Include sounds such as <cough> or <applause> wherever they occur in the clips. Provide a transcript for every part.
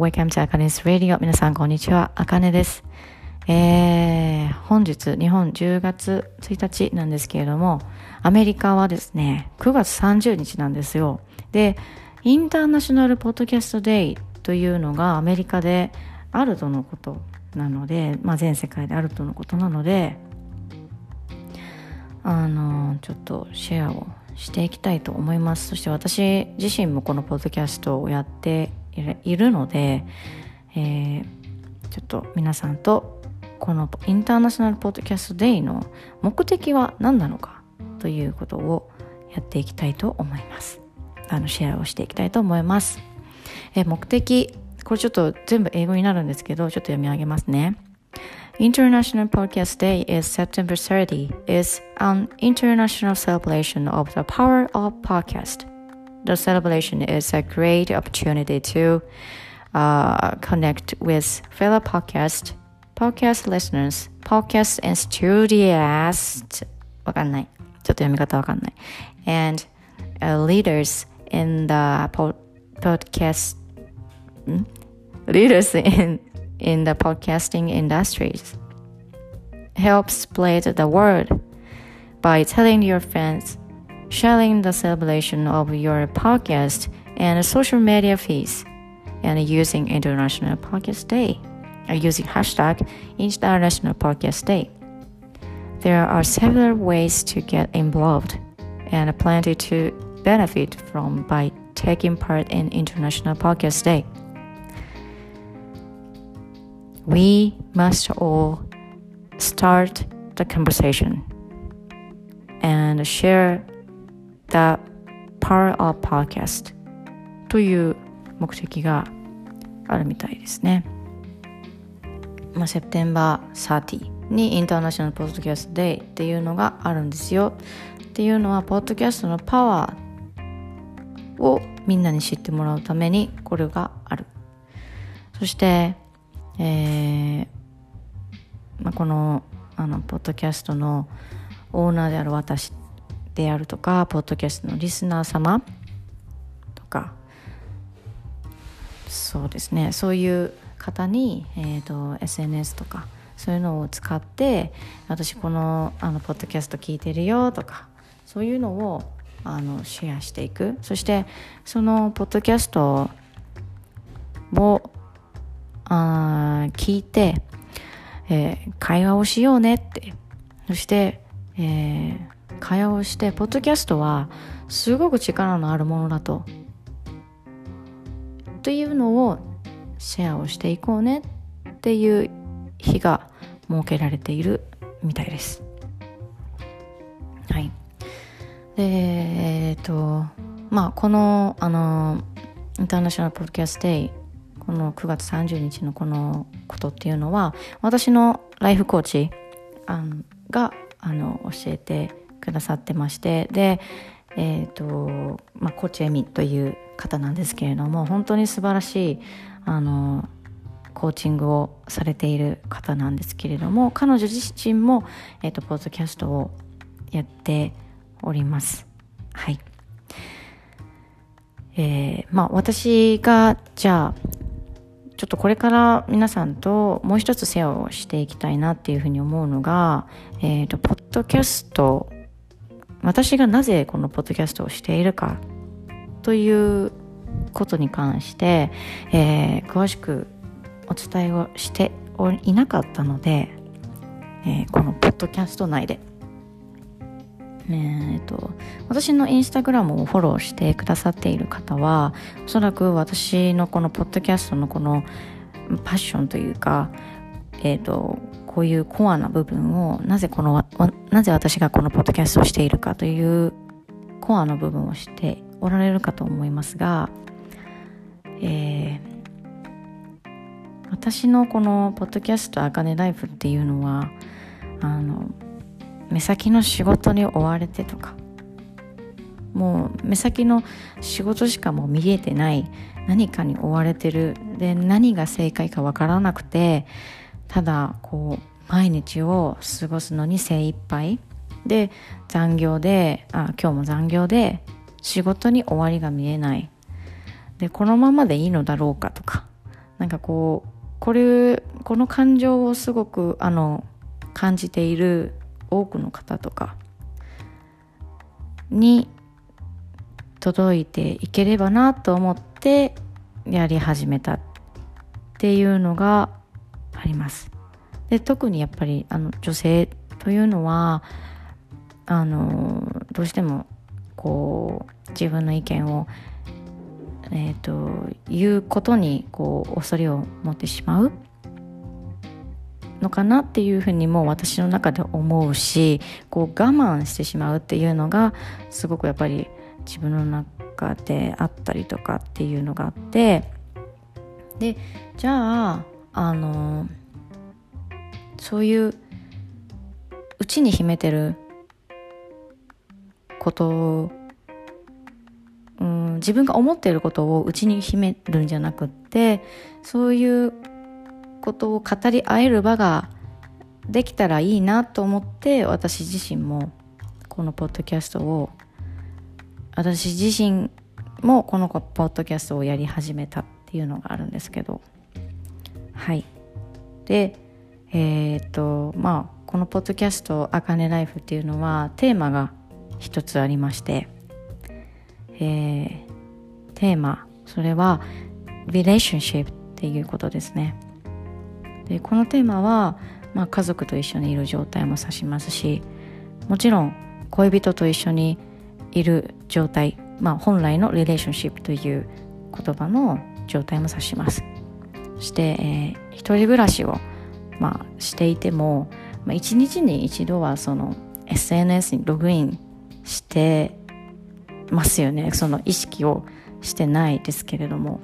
Welcome to Akane's Radio. 皆さん、こんにちは。あかねです。えー、本日、日本10月1日なんですけれども、アメリカはですね、9月30日なんですよ。で、インターナショナルポッドキャストデイというのがアメリカであるとのことなので、まあ、全世界であるとのことなので、あの、ちょっとシェアをしていきたいと思います。そして私自身もこのポッドキャストをやっているので、えー、ちょっと皆さんとこのインターナショナルポッドキャストデイの目的は何なのかということをやっていきたいと思います。あの、シェアをしていきたいと思います。え目的、これちょっと全部英語になるんですけど、ちょっと読み上げますね。International Podcast Day is September 30 is an international celebration of the power of podcast. The celebration is a great opportunity to uh, connect with fellow podcast, podcast listeners, podcast enthusiasts, わかんない。ちょっと読み方わかんない。and uh, leaders in the po podcast, leaders in in the podcasting industries. Help spread the word by telling your friends, sharing the celebration of your podcast and social media feeds, and using International Podcast Day, using hashtag International Podcast Day. There are several ways to get involved and plenty to benefit from by taking part in International Podcast Day. We must all start the conversation and share the power of podcast という目的があるみたいですね。まあ、セプテンバー30にインターナショナルポッドキャストデイっていうのがあるんですよ。っていうのは、ポッドキャストのパワーをみんなに知ってもらうためにこれがある。そして、えーまあ、このあのポッドキャストのオーナーである私であるとかポッドキャストのリスナー様とか。そうですね。そういう方に、えーと、SNS とかそういうのを使って私このあのポッドキャスト聞いてるよとかそういうのをあのシェアしていく。そしてそのポッドキャストをあ聞いて、えー、会話をしようねって。そして、えー、会話をしてポッドキャストはすごく力のあるものだとというのをシェアをしていこうねっていう日が設けられているみたいです。はい。で、えっ、と、まあ、この、あの、インターナショナルポッドキャストデイこの9月30日のこのことっていうのは私のライフコーチがあの教えてくださってましてでえっ、ー、と、まあ、コーチエミという方なんですけれども本当に素晴らしいあのコーチングをされている方なんですけれども彼女自身も、えーと、ポッドキャストをやっております。はい。えー、まあ私がじゃあちょっとこれから皆さんともう一つシェアをしていきたいなっていうふうに思うのが、えっ、ー、と、ポッドキャスト、私がなぜこのポッドキャストをしているかということに関して、えー、詳しくお伝えをしていなかったので、えー、このポッドキャスト内で。えーと、私のインスタグラムをフォローしてくださっている方はおそらく私のこのポッドキャストのこのパッションというか、えーと、こういうコアな部分をなぜこのなぜ私がこのポッドキャストをしているかというコアの部分を知っておられるかと思いますが、えー、私のこのポッドキャスト「あかねライフ」っていうのはあの目先の仕事に追われてとかもう目先の仕事しかもう見えてない何かに追われてるで何が正解かわからなくてただこう毎日を過ごすのに精一杯。で残業であ今日も残業で仕事に終わりが見えない。でこのままでいいのだろうかとか。なんかこうこれこの感情をすごくあの感じている多くの方とか。に届いていければなと思ってやり始めたっていうのがあります。で特にやっぱりあの女性というのはあのどうしてもこう自分の意見を、えーと、言うことにこう恐れを持ってしまうのかなっていうふうにも私の中で思うしこう我慢してしまうっていうのがすごくやっぱり自分の中であったりとかっていうのがあってでじゃああのそういううちに秘めてることを、うん、自分が思っていることをうちに秘めるんじゃなくってそういうことを語り合える場ができたらいいなと思って私自身もこのポッドキャストを私自身もこのポッドキャストをやり始めたっていうのがあるんですけど。はい。でえー、っとまあこのポッドキャスト「あかねライフ」っていうのはテーマが一つありまして、えー、テーマそれは「relationship」っていうことですね。でこのテーマは、まあ、家族と一緒にいる状態も指しますしもちろん恋人と一緒にいる状態、まあ、本来のリレーションシップという言葉の状態も指します。して、えー、一人暮らしを、まあ、していても、まあ、一日に一度はその SNS にログインしてますよね。その意識をしてないですけれども。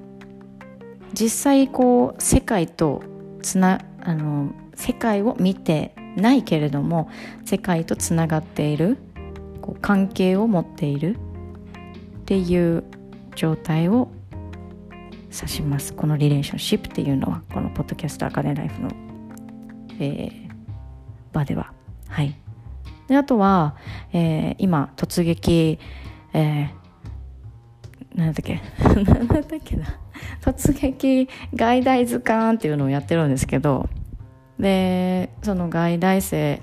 実際こう世界とつなあの世界を見てないけれども世界とつながっているこう関係を持っているっていう状態を指します。このリレーションシップっていうのはこのポッドキャストアカデライフの、えー、場では。はい。であとは、えー、今突撃、えー、なんだっけ？<laughs> なんだっけな？突撃外大図鑑っていうのをやってるんですけどでその外大生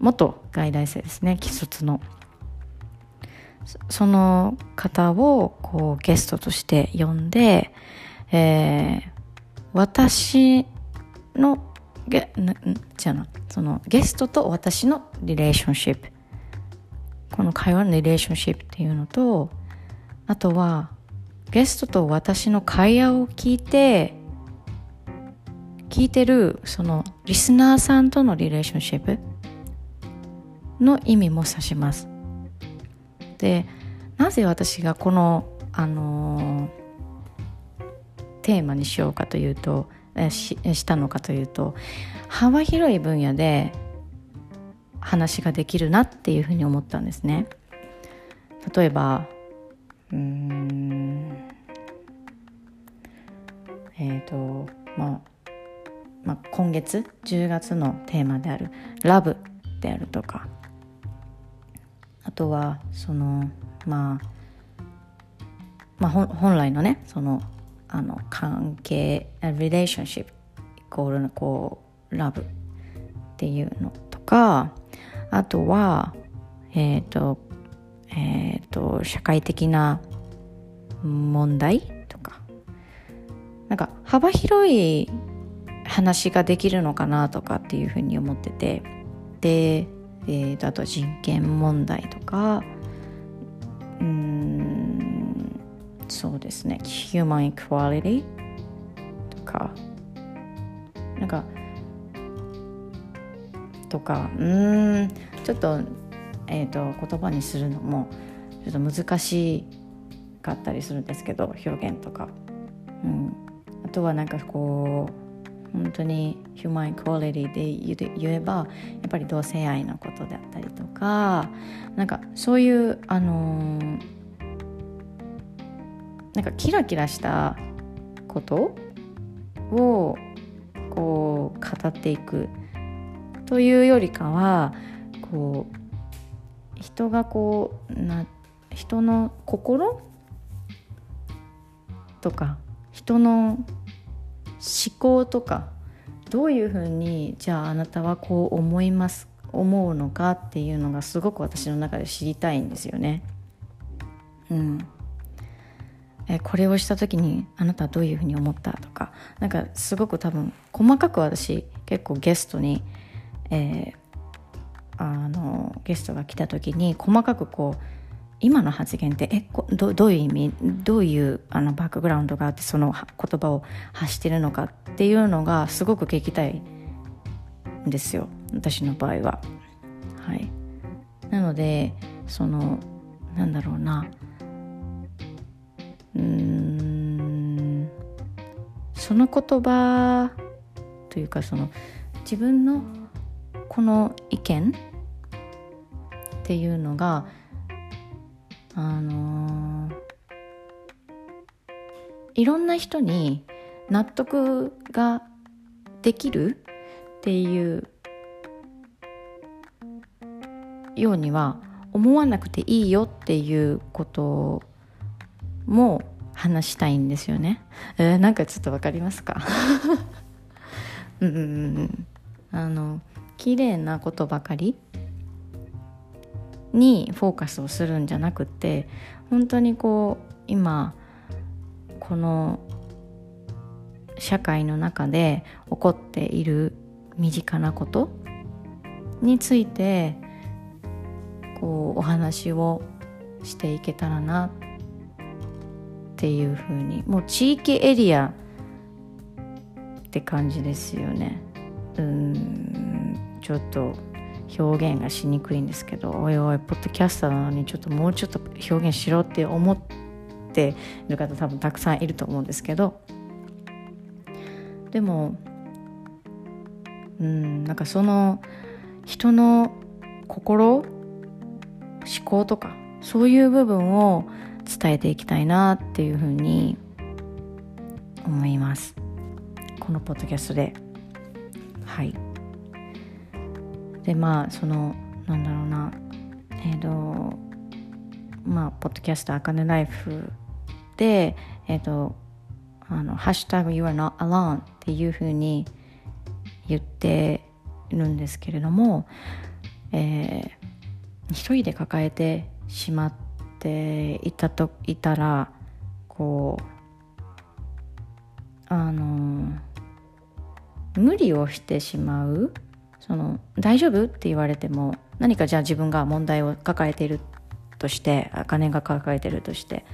元外大生ですね。既卒の。その方をこうゲストとして呼んで、えー、私のゲなじゃあそのゲストと私のリレーションシップ。この会話のリレーションシップっていうのとあとはゲストと私の会話を聞いて聞いてるそのリスナーさんとのリレーションシップの意味も指します。でなぜ私がこの、あのー、テーマにしようかというとししたのかというと幅広い分野で話ができるなっていうふうに思ったんですね。例えばうんえっ、ー、とまあまあ、今月10月のテーマである「ラブ」であるとかあとはそのまあまあ本来のねそのあの関係 relationship イコールのこうラブっていうのとかあとはえっ、ー、とえっ、ー、と社会的な問題とか。なんか幅広い話ができるのかなとかっていうふうに思ってて。でえーと、あと人権問題とかうんそうですね。human equality とかなんかとかうんちょっと,、えーと、と言葉にするのもちょっと難しかったりするんですけど表現とか、うん、あとはなんかこう本当にヒューマンイクオリティで言えばやっぱり同性愛のことであったりとかなんかそういうあのー、なんかキラキラしたことをこう語っていくというよりかはこう人がこうな人の心とか人の思考とかどういうふうにじゃああなたはこう思います思うのかっていうのがすごく私の中で知りたいんですよね。うん、えこれをした時にあなたはどういうふうに思ったとかなんかすごく多分細かく私結構ゲストに、えー、あのゲストが来た時に細かくこう今の発言ってえどどういう意味？どういうあのバックグラウンドがあってその言葉を発してるのかっていうのがすごく聞きたいんですよ私の場合は。はい、なのでそのなんだろうな。うん。その言葉というかその自分のこの意見っていうのがあのー、いろんな人に納得ができるっていうようには思わなくていいよっていうことも話したいんですよね。えー、なんかちょっとわかりますか？<laughs> うんうんうん。あの綺麗なことばかり。にフォーカスをするんじゃなくて本当にこう今この社会の中で起こっている身近なことについてこうお話をしていけたらなっていうふうにもう地域エリアって感じですよね。うんちょっと表現がしにくいんですけどおいおいポッドキャスターなのにちょっともうちょっと表現しろって思っている方多分たくさんいると思うんですけど。でもうんなんかその人の心思考とかそういう部分を伝えていきたいなっていうふうに思います。このポッドキャストで。はい。でまあそのなんだろうなえっ、ー、とまあポッドキャストあかねライフでえっ、ー、とあの「ハッシュタグ You are not alone」っていうふうに言ってるんですけれども、えー、一人で抱えてしまっていたといたらこうあの無理をしてしまうその大丈夫？って言われても何かじゃあ自分が問題を抱えているとして金が抱えてるとして。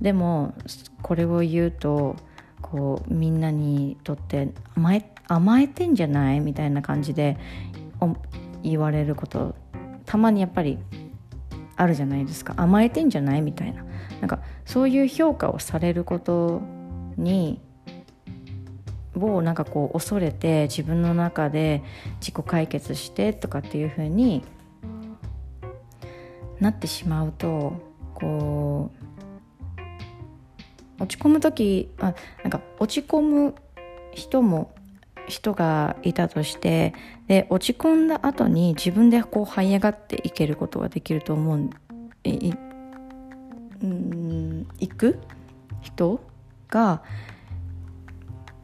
でもこれを言うとこうみんなにとって甘え甘えてんじゃない？みたいな感じで言われることたまにやっぱりあるじゃないですか。甘えてんじゃない？みたいな。なんかそういう評価をされることにをなんかこう恐れて自分の中で自己解決してとかっていう風になってしまうとこう落ち込む時あなんか落ち込む人も人がいたとしてで落ち込んだ後に自分でこう這い上がっていけることができると思ういうん行く人が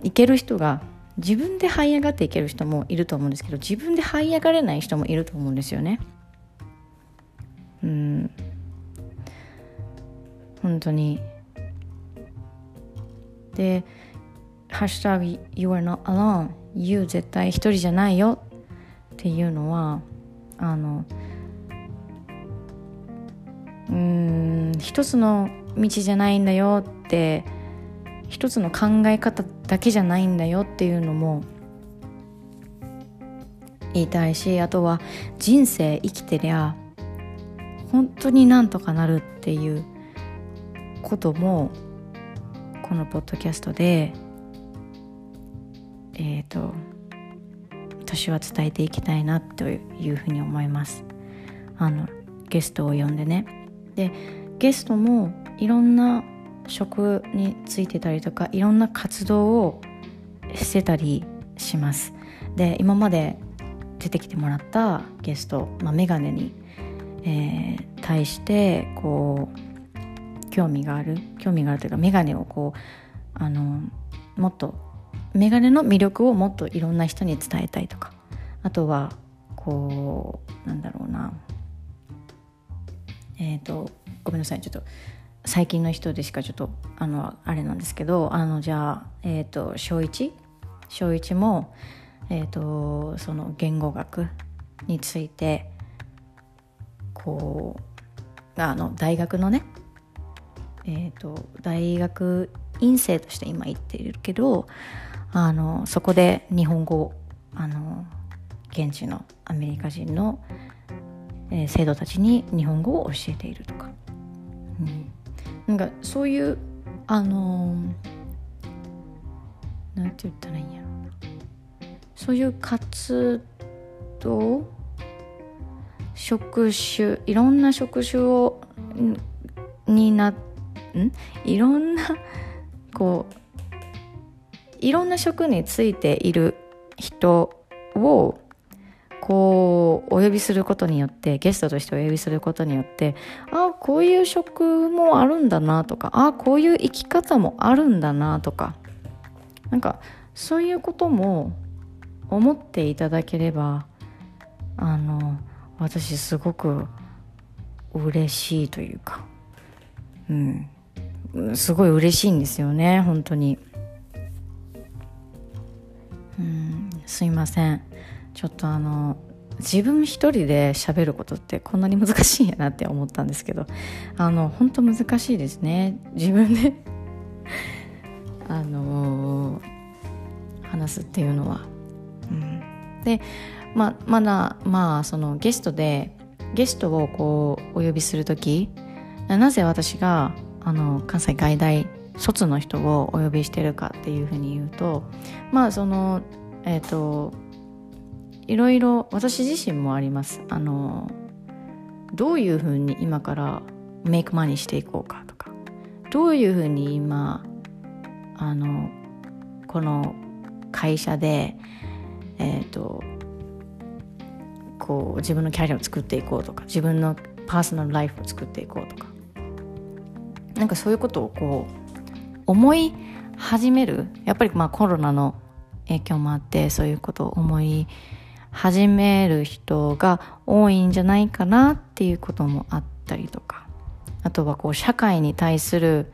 いける人が自分で這い上がっていける人もいると思うんですけど自分で這い上がれない人もいると思うんですよね。うん。本当に。で「ハッシュタグ You are not alone」「You 絶対一人じゃないよ」っていうのはあのうん一つの道じゃないんだよって一つの考え方だけじゃないんだよっていうのも言いたいしあとは人生生きてりゃ本当になんとかなるっていうこともこのポッドキャストでえっ、ー、と私は伝えていきたいなというふうに思います。あのゲストを呼んでね。でゲストもいろんな職についてたりとかいろんな活動をしてたりします。で今まで出てきてもらったゲスト、まあ、メガネに、えー、対してこう興味がある興味があるというかメガネをこうあのもっとメガネの魅力をもっといろんな人に伝えたいとかあとはこうなんだろうな。えっ、ー、とごめんなさいちょっと最近の人でしかちょっとあのあれなんですけどあのじゃあえっ、ー、と小1小1もえっ、ー、とその言語学についてこうあの大学のねえーと、大学院生として今行っているけどあのそこで日本語あの現地のアメリカ人の、えー、生徒たちに日本語を教えているとか、うん、なんかそういうあのなんて言ったらいいんやろ。そういう活動職種いろんな職種をになっん？いろんなこういろんな職についている人をこうお呼びすることによってゲストとしてお呼びすることによってああこういう職もあるんだなとかあこういう生き方もあるんだなとかなんかそういうことも思っていただければあの私すごく嬉しいというかうん。すごい嬉しいんですよね本当に。うん。すいません。ちょっとあの自分一人で喋ることってこんなに難しいんやなって思ったんですけどあの本当難しいですね。自分で <laughs> あの話すっていうのは、うん、でままだまあそのゲストでゲストをこうお呼びする時なぜ私があの関西外大卒の人をお呼びしてるかっていうふうに言うとまあそのえっ、ー、といろいろ私自身もあります。あのどういうふうに今からメイクマネーしていこうかとかどういうふうに今あのこの会社でえっ、ー、とこう自分のキャリアを作っていこうとか自分のパーソナルライフを作っていこうとかなんかそういうことをこう思い始める。やっぱりまあコロナの影響もあってそういうことを思い始める人が多いんじゃないかなっていうこともあったりとか。あとはこう社会に対する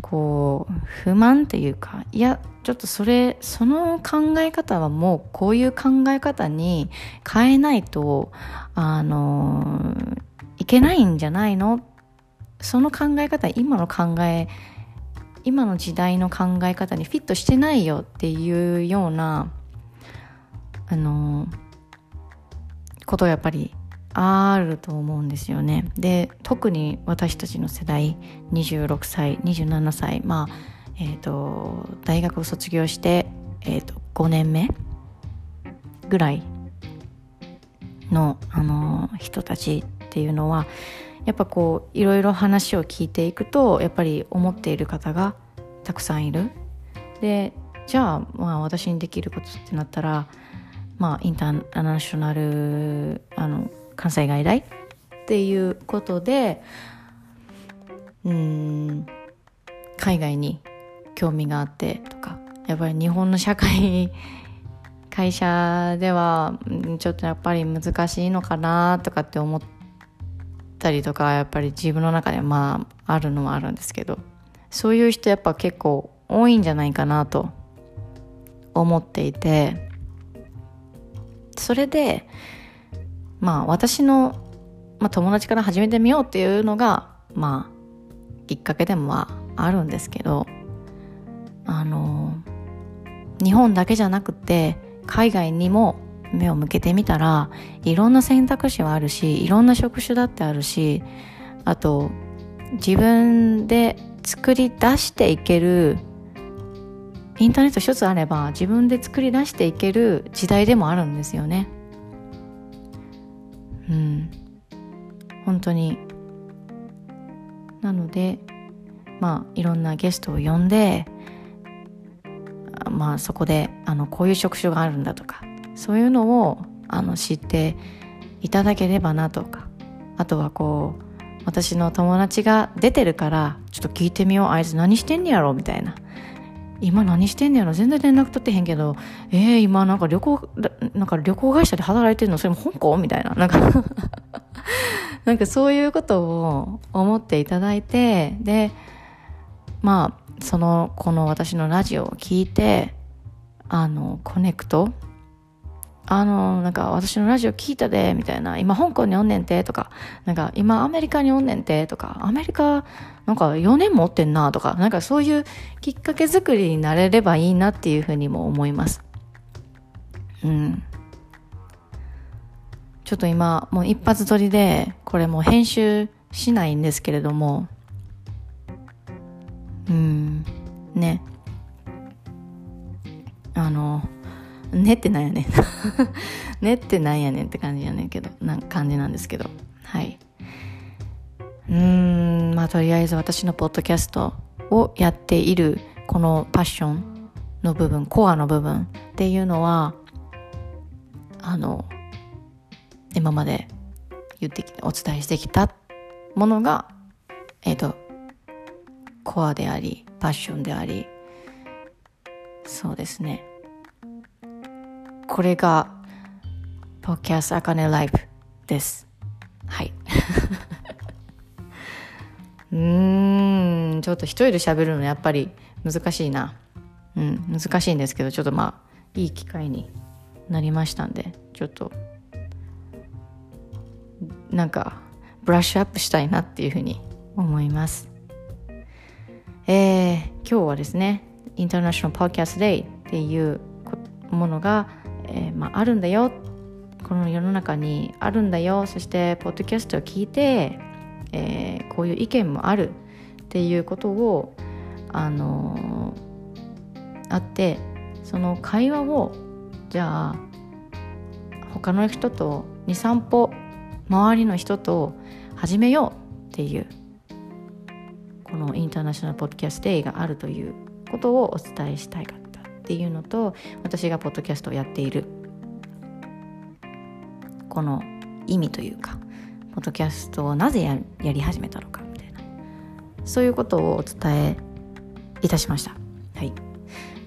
こう不満っていうかいやちょっとそれその考え方はもうこういう考え方に変えないとあのいけないんじゃないの？その考え方今の考え今の時代の考え方にフィットしてないよっていうようなあのことやっぱりあると思うんですよね。で特に私たちの世代26歳27歳まあえっ、ー、と大学を卒業して、えーと、と5年目ぐらいの、あの人たちっていうのはやっぱこういろいろ話を聞いていくとやっぱり思っている方がたくさんいるでじゃあまあ私にできることってなったらまあインターナショナルあの関西外来っていうことでうん海外に興味があってとかやっぱり日本の社会 <laughs> 会社ではちょっとやっぱり難しいのかなとかって思ったりとかやっぱり自分の中でまああるのはあるんですけどそういう人やっぱ結構多いんじゃないかなと思っていてそれでまあ私の、まあ、友達から始めてみようっていうのがまあきっかけでもまああるんですけどあの日本だけじゃなくて海外にも目を向けてみたらいろんな選択肢はあるしいろんな職種だってあるしあと自分で作り出していけるインターネット一つあれば自分で作り出していける時代でもあるんですよね。うん。本当に。なのでまあいろんなゲストを呼んでまあそこであのこういう職種があるんだとかそういうのをあの知っていただければなとかあとはこう私の友達が出てるからちょっと聞いてみよう。あいつ何してんねやろ？みたいな。今何してんねやろ？全然連絡取ってへんけど、えー、今なんか旅行、なんか旅行会社で働いてるの？それも香港みたいな。なんか <laughs> なんかそういうことを思っていただいて、で、まあ、その、この私のラジオを聞いて、あの、コネクトあの、なんか私のラジオ聞いたで、みたいな、今香港におんねんて、とか、なんか今アメリカにおんねんて、とか、アメリカなんか4年もおってんな、とか、なんかそういうきっかけ作りになれればいいなっていうふうにも思います。うん。ちょっと今、もう一発撮りで、これもう編集しないんですけれども、うん、ね。あの、ねってなんやねん。<laughs> ねってなんやねんって感じやねんけど、な感じなんですけど。はい。うーん、まあとりあえず私のポッドキャストをやっているこのパッションの部分、コアの部分っていうのは、あの、今まで言ってきて、お伝えしてきたものが、えっ、ー、と、コアであり、パッションであり、そうですね。これが、ポッキャスアカネライブです。はい。<laughs> うーん、ちょっと一人で喋るのやっぱり難しいな。うん、難しいんですけど、ちょっとまあ、いい機会になりましたんで、ちょっと、なんか、ブラッシュアップしたいなっていうふうに思います。えー、今日はですね、インターナショナル・ポッキャスト・デイっていうものがえー、まあ、あるんだよ。この世の中にあるんだよ。そしてポッドキャストを聞いて、えー、こういう意見もあるっていうことをあのー、あってその会話をじゃあ他の人と23歩周りの人と始めようっていうこのインターナショナルポッドキャストデイがあるということをお伝えしたいかと。っていうのと私がポッドキャストをやっているこの意味というかポッドキャストをなぜややり始めたのかみたいなそういうことをお伝えいたしました。はい、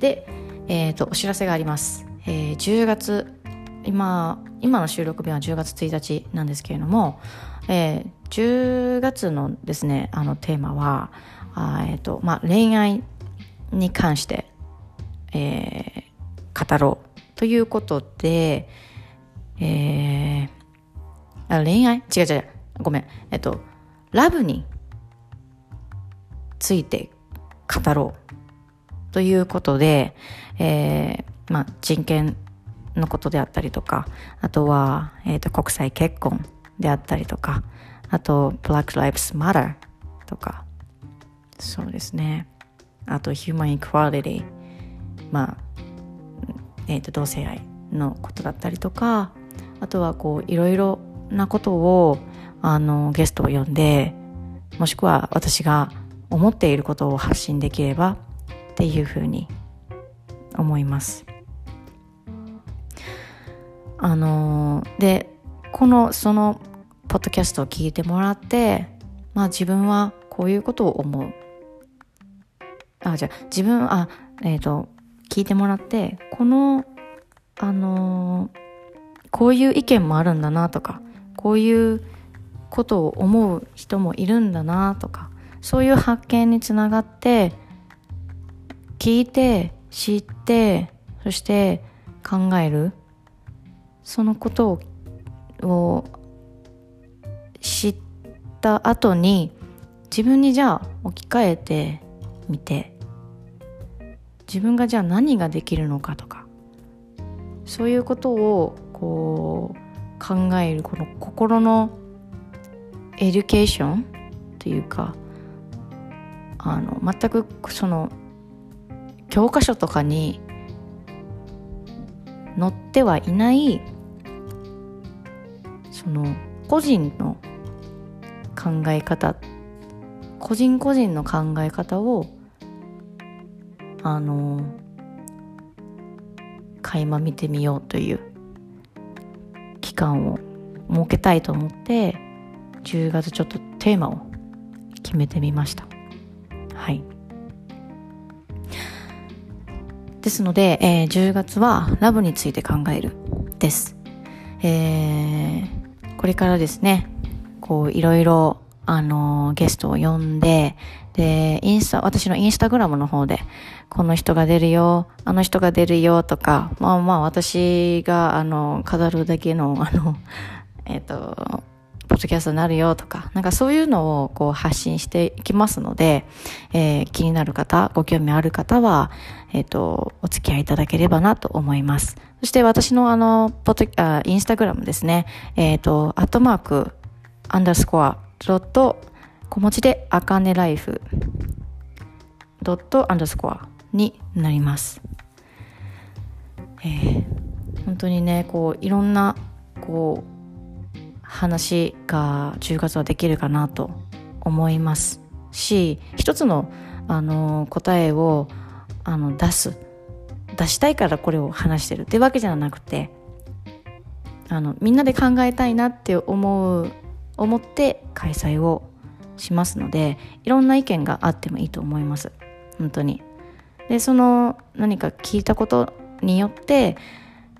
で、えーと、お知らせがあります。えー、10月今今の収録日は10月1日なんですけれども、えー、10月のですねあのテーマはあ、えーとまあ、恋愛に関してえー、語ろうということで、えー、あ恋愛？違う違うごめん。えっとラブについて語ろうということで、えー、まあ人権のことであったりとかあとは、えーと、国際結婚であったりとかあと Black Lives Matter とか。そうですね。あと Human Equality まあ、えー、と同性愛のことだったりとかあとはこういろいろなことをあのゲストを呼んでもしくは私が思っていることを発信できればっていうふうに思います。あのでこのそのポッドキャストを聞いてもらってまあ自分はこういうことを思うあじゃあ自分あえっ、ー、と聞いてもらってこのあのー、こういう意見もあるんだなとかこういうことを思う人もいるんだなとかそういう発見につながって聞いて知ってそして考える。そのことを知った後に自分にじゃあ置き換えてみて自分がじゃあ何ができるのかとかそういうことをこう考えるこの心の education というかあの全くその教科書とかに載ってはいないその個人の考え方個人個人の考え方をあの垣間見てみようという期間を設けたいと思って10月ちょっとテーマを決めてみましたはいですので、えー、10月はラブについて考えるです。えー、これからですね、こういろいろあのゲストを呼んで、で、インスタ、私のインスタグラムの方で、この人が出るよ、あの人が出るよとか、まあまあ私が、あの、飾るだけの、あの、えっ、ー、と、ポッドキャストになるよとか、なんかそういうのをこう発信していきますので、えー、気になる方、ご興味ある方は、えっ、ー、と、お付き合いいただければなと思います。そして私のあの、ポッドあインスタグラムですね、えっ、ー、と、アットマーク、アンダースコア、ドット、小文字で、あかねライフ、ドット、アンダースコアになります。えー、本当にね、こう、いろんな、こう、話が10月はできるかなと思いますし一つのあの答えをあの出す出したいからこれを話してるってわけじゃなくてあのみんなで考えたいなって思う思って開催をしますのでいろんな意見があってもいいと思います本当にでその何か聞いたことによって、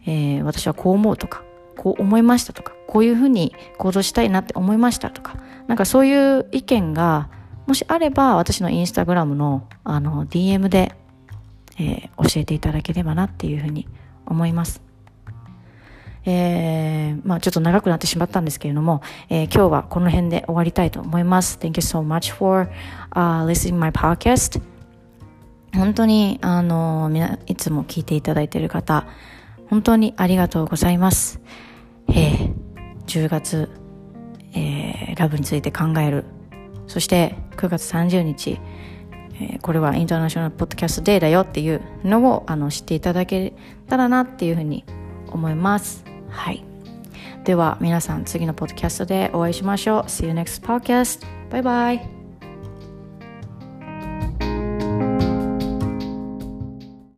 えー、私はこう思うとかこう思いましたとか、こういうふうに行動したいなって思いましたとか、なんかそういう意見が、もしあれば私のインスタグラムのあの DM で、えー、教えていただければなっていうふうに思います。えー、まあちょっと長くなってしまったんですけれども、えー、今日はこの辺で終わりたいと思います。Thank you so much for、uh, listening my podcast. 本当に、あの、みないつも聞いていただいている方、本当にありがとうございます。えー、10月、えー、ラブについて考える。そして9月30日、えー、これはインターナショナルポッドキャストデーだよっていうのをあの知っていただけたらなっていうふうに思います。はい。では皆さん次のポッドキャストでお会いしましょう。See you next podcast. Bye bye.